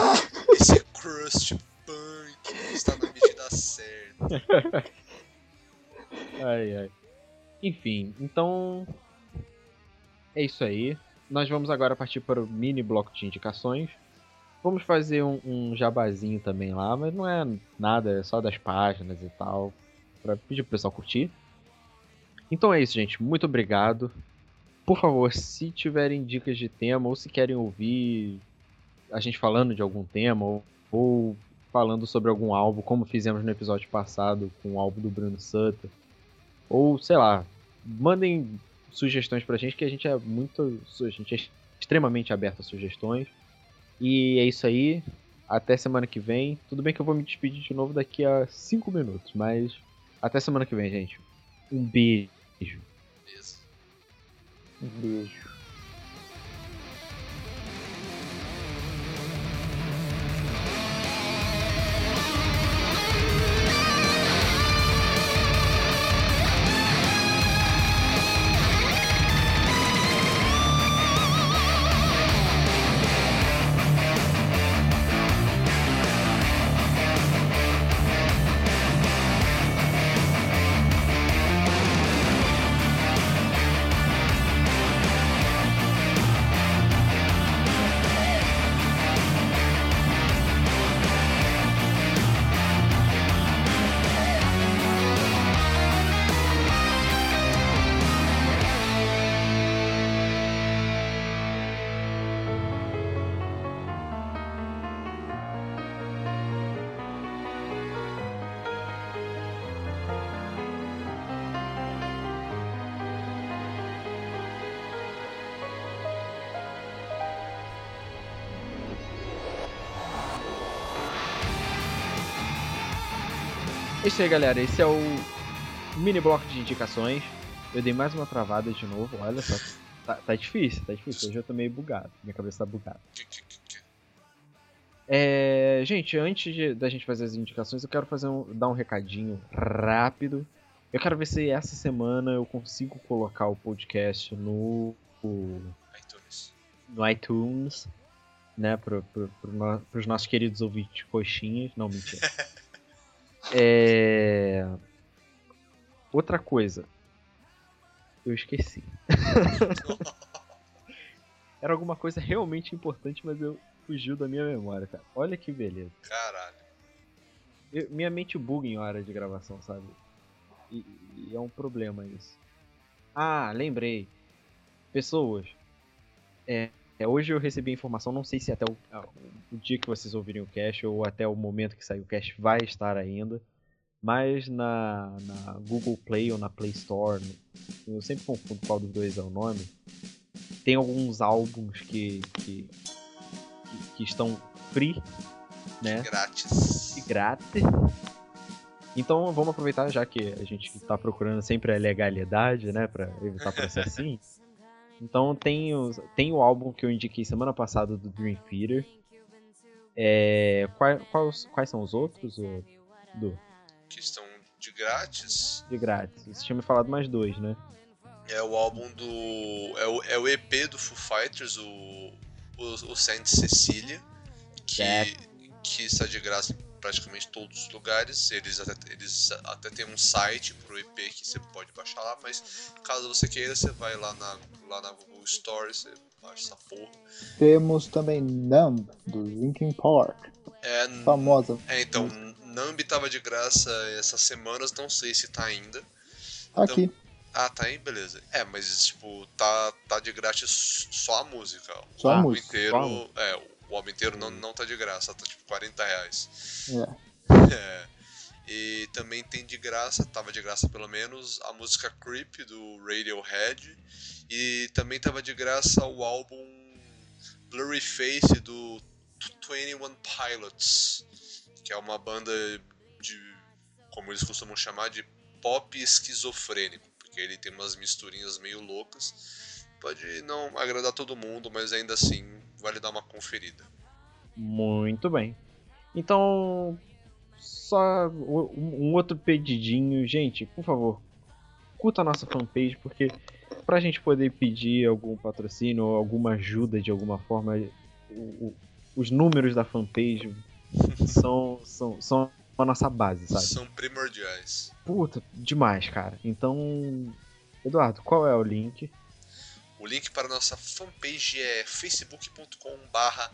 esse crust punk está na medida certa. Ai, ai. Enfim, então. É isso aí. Nós vamos agora partir para o mini bloco de indicações. Vamos fazer um, um jabazinho também lá, mas não é nada, é só das páginas e tal. Pra pedir pro pessoal curtir. Então é isso, gente. Muito obrigado. Por favor, se tiverem dicas de tema ou se querem ouvir a gente falando de algum tema ou, ou falando sobre algum álbum, como fizemos no episódio passado com o álbum do Bruno Sutter, ou sei lá, mandem sugestões pra gente que a gente é muito, a gente é extremamente aberto a sugestões. E é isso aí. Até semana que vem. Tudo bem que eu vou me despedir de novo daqui a 5 minutos, mas até semana que vem, gente. Um beijo. Um beijo. Isso aí, galera. Esse é o mini bloco de indicações. Eu dei mais uma travada de novo, olha só. Tá, tá difícil, tá difícil. Hoje eu tô meio bugado. Minha cabeça tá bugada. É, gente, antes de- da gente fazer as indicações, eu quero fazer um, dar um recadinho rápido. Eu quero ver se essa semana eu consigo colocar o podcast no, iTunes. no iTunes, né, pro, pro, pro no, pros nossos queridos ouvintes coxinhas. Não, mentira. É... Outra coisa. Eu esqueci. Era alguma coisa realmente importante, mas eu fugiu da minha memória, cara. Olha que beleza. Caralho. Eu- minha mente buga em hora de gravação, sabe? E, e é um problema isso. Ah, lembrei. Pessoas. É, é, hoje eu recebi a informação, não sei se até o, o dia que vocês ouvirem o cast ou até o momento que sair o cast vai estar ainda. Mas na, na Google Play ou na Play Store, eu sempre confundo qual dos dois é o nome. Tem alguns álbuns que, que, que, que estão free, né? Grátis. grátis. Então vamos aproveitar, já que a gente tá procurando sempre a legalidade, né, pra evitar processinho. então tem, os, tem o álbum que eu indiquei semana passada do Dream Theater. É, quais, quais, quais são os outros, Du? Que estão de grátis. De grátis. Você tinha me falado mais dois, né? É o álbum do. É o, é o EP do Foo Fighters, o. O, o Saint Cecilia. Que, Certo. que está de graça praticamente todos os lugares. Eles até, eles até tem um site pro EP que você pode baixar lá, mas caso você queira, você vai lá na, lá na Google Store, você baixa essa porra. Temos também Numb, do Linkin Park. É, Famosa. é então, Nambi tava de graça essas semanas, não sei se tá ainda. Tá aqui. Ah, tá aí, beleza. É, mas tipo, tá, tá de grátis só a música. Só o a álbum música. inteiro. Só a música. É, o álbum inteiro não, não tá de graça, tá tipo 40 reais. É. É. E também tem de graça, tava de graça pelo menos, a música Creep do Radiohead. E também tava de graça o álbum Blurry Face do 21 Pilots, que é uma banda de, como eles costumam chamar, de pop esquizofrênico, porque ele tem umas misturinhas meio loucas. Pode não agradar todo mundo, mas ainda assim vale dar uma conferida. Muito bem. Então, só um outro pedidinho. Gente, por favor, curta a nossa fanpage, porque pra gente poder pedir algum patrocínio ou alguma ajuda de alguma forma, o- o- os números da fanpage são, são, são a nossa base, sabe? São primordiais. Puta, demais, cara. Então, Eduardo, qual é o link? O link para a nossa fanpage é facebook.com barra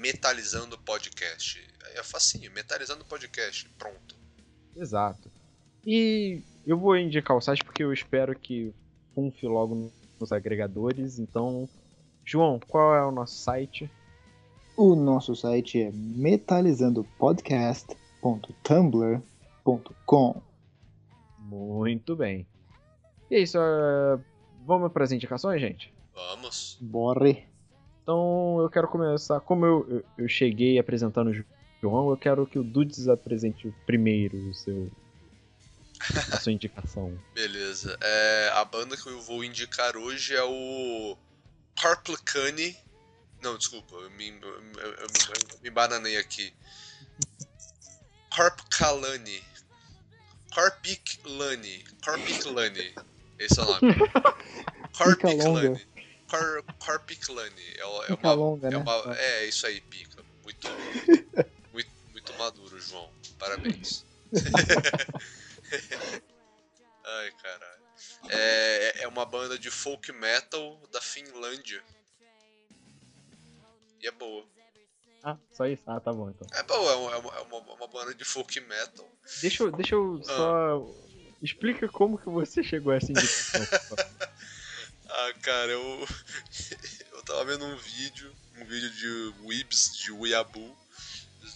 metalizando podcast. É facinho, metalizando podcast, pronto. Exato. E eu vou indicar o site porque eu espero que funfe logo nos agregadores. Então, João, qual é o nosso site? O nosso site é metalizandopodcast.tumblr.com. Muito bem. E é isso. é, Vamos para as indicações, gente? Vamos. Bora! Então, eu quero começar. Como eu, eu, eu cheguei apresentando o João, eu quero que o Dudes apresente primeiro o seu, a sua indicação. Beleza. É, a banda que eu vou indicar hoje é o Carplicani. Não, desculpa, eu me, eu, eu- eu- eu me bananei aqui. Carpcalani. Carpiclani. Carpiclani. Esse é o nome. Carpiclani. É, é uma, longa, é, né? uma- é isso aí, pica. Muito, muito, muito maduro, João. Parabéns. Ai, caralho. É, é uma banda de folk metal da Finlândia. E é boa. Ah, só isso? Ah, tá bom então. É boa, é uma, é uma, é uma- uma banda de folk metal. Deixa, eu- deixa eu só. Explica como que você chegou a essa indicação. Ah, cara, eu. Eu tava vendo um vídeo, um vídeo de Weebs, de Weeaboo,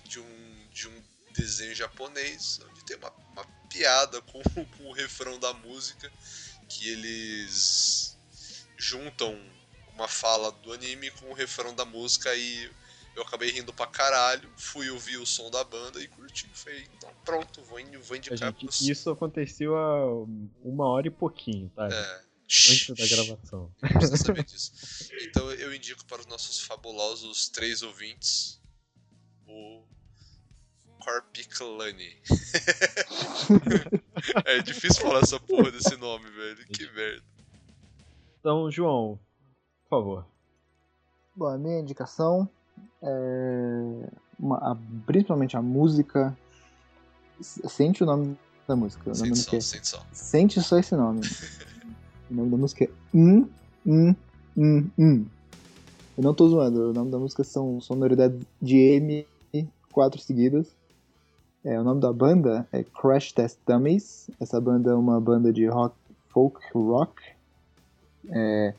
de um, de um desenho japonês, onde tem uma, uma piada com, com o refrão da música, que eles juntam uma fala do anime com o refrão da música e eu acabei rindo pra caralho, fui ouvir o som da banda e curti. Falei, então pronto, vou, in- vou indicar gente, pros... isso aconteceu há uma hora e pouquinho, tá? É. Antes da gravação. Não precisa saber disso. Então eu indico para os nossos fabulosos três ouvintes o Corpiclani. é difícil falar essa porra desse nome, velho. Que merda. Então, João, por favor. Bom, a minha indicação é uma- a- principalmente a música. Sente o nome da música. Nome Sente música som, é sente som. Sente só esse nome. o nome da música é Um, Um, Um, Um. Eu não tô zoando, o nome da música são sonoridades de M, quatro seguidas. É, o nome da banda é Crash Test Dummies. Essa banda é uma banda de rock, folk rock. É,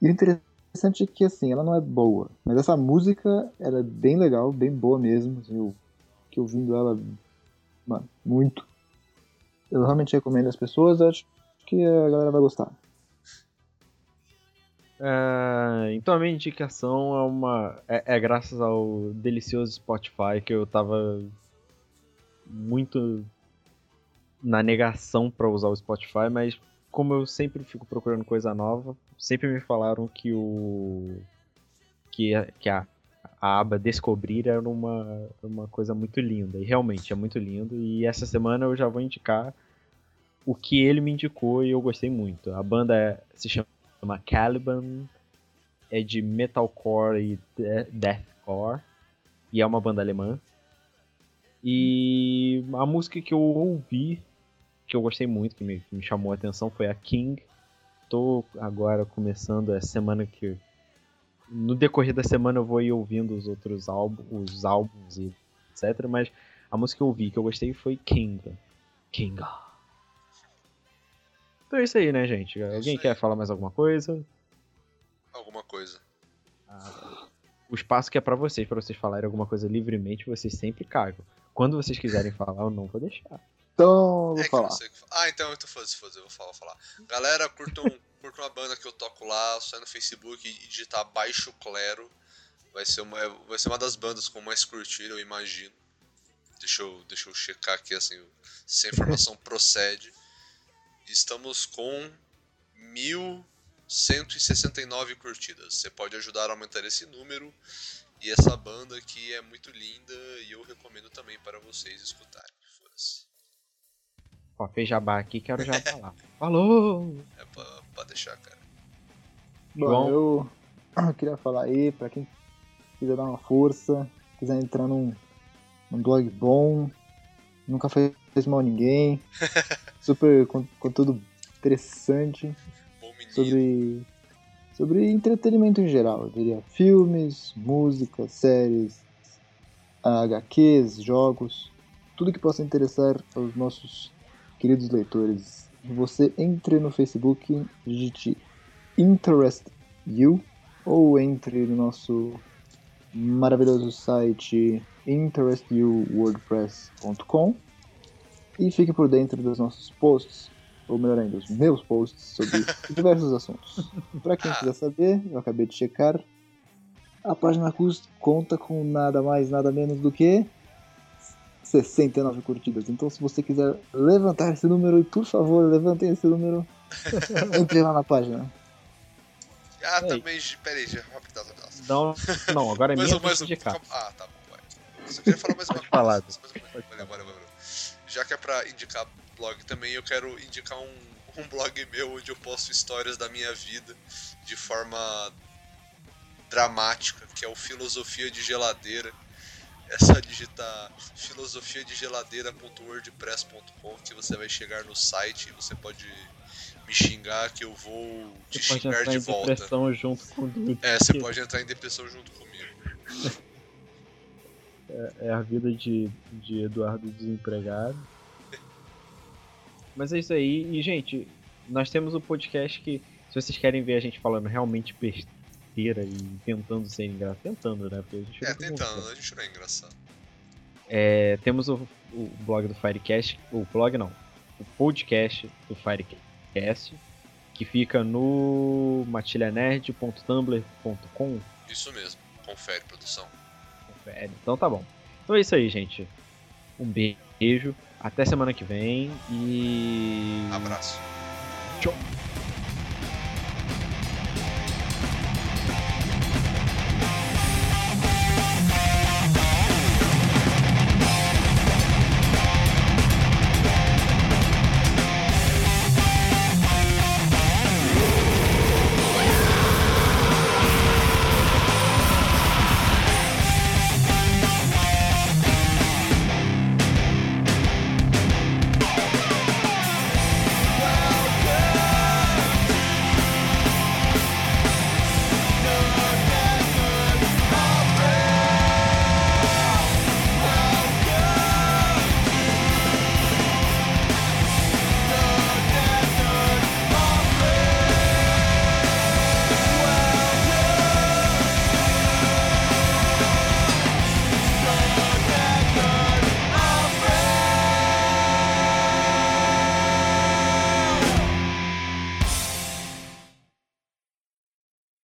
e o interessante é que assim, ela não é boa, mas essa música ela é bem legal, bem boa mesmo. assim, Eu que ouvindo ela, mano, muito. Eu realmente recomendo às pessoas, acho que a galera vai gostar. É, então a minha indicação é uma. É, é graças ao delicioso Spotify que eu tava muito na negação pra usar o Spotify, mas como eu sempre fico procurando coisa nova, sempre me falaram que o. que, a- que a, a aba Descobrir era uma, uma coisa muito linda. E realmente é muito lindo. E essa semana eu já vou indicar o que ele me indicou e eu gostei muito. A banda é- se chama Caliban, é de metalcore e de- deathcore, e é uma banda alemã. E a música que eu ouvi, que eu gostei muito, que me, que me chamou a atenção, foi a King. Tô agora começando a semana que. No decorrer da semana eu vou ir ouvindo os outros álbuns, os álbuns e etc. Mas a música que eu ouvi que eu gostei foi King. King. Então é isso aí, né, gente? Alguém aí. quer falar mais alguma coisa? Alguma coisa. O espaço que é pra vocês, pra vocês falarem alguma coisa livremente, vocês sempre cagam. Quando vocês quiserem falar, eu não vou deixar. Então, vou É falar. Ah, então eu tô foda-se, foda-se, eu vou falar, vou falar. Galera, curtam, curtam uma banda que eu toco lá, só no Facebook e digitar Baixo Clero. Vai ser uma, vai ser uma das bandas com mais curtiram, eu imagino. Deixa eu, deixa eu checar aqui assim, se a informação procede. Estamos com 1169 curtidas. Você pode ajudar a aumentar esse número. E essa banda aqui é muito linda e eu recomendo também para vocês escutarem. Foda-se. Ó, fez jabá aqui, quero já falar. Falou! É pra, pra deixar, cara. Bom, João? eu eu queria falar aí, pra quem quiser dar uma força, quiser entrar num, num blog bom, nunca fez mal a ninguém, super con- conteúdo interessante Bom menino. sobre, sobre entretenimento em geral, eu diria filmes, músicas, séries, HQs, jogos, tudo que possa interessar aos nossos queridos leitores. Você entre no Facebook, digite Interest You ou entre no nosso maravilhoso site interestyouwordpress.com e fique por dentro dos nossos posts, ou melhor ainda, os meus posts sobre diversos assuntos. Para quem quiser saber, eu acabei de checar, a página cus- conta com nada mais, nada menos do que 69 curtidas. Então, se você quiser levantar esse número, e por favor, levantem esse número, entre lá na página. Ah, Ei. também. Peraí, já. Rapidão, rapidão. Não, não, agora é Mais minha um, mais um. de indicar. Ah, tá bom, vai. Só queria falar mais uma coisa. Mais uma valeu. Já que é pra indicar blog também, eu quero indicar um, um blog meu onde eu posto histórias da minha vida de forma dramática, que é o Filosofia de Geladeira. É só digitar filosofiadegeladeira.wordpress.com que você vai chegar no site e você pode me xingar que eu vou te Você pode xingar entrar de em volta. depressão junto com o Dude. É, você pode entrar em depressão junto comigo. É a vida de, de Eduardo desempregado. Mas é isso aí. E, gente, nós temos o podcast que, se vocês querem ver a gente falando realmente besteira e tentando ser engraçado, tentando, né? Porque a gente É, tentando, a gente não é engraçado. É, temos o, o blog do Firecast, o blog não, o podcast do Firecast, que fica no matilhanerd.tumblr.com. Isso mesmo, confere, produção. Confere. Então tá bom. Então é isso aí, gente. Um beijo, até semana que vem e. Abraço. Tchau.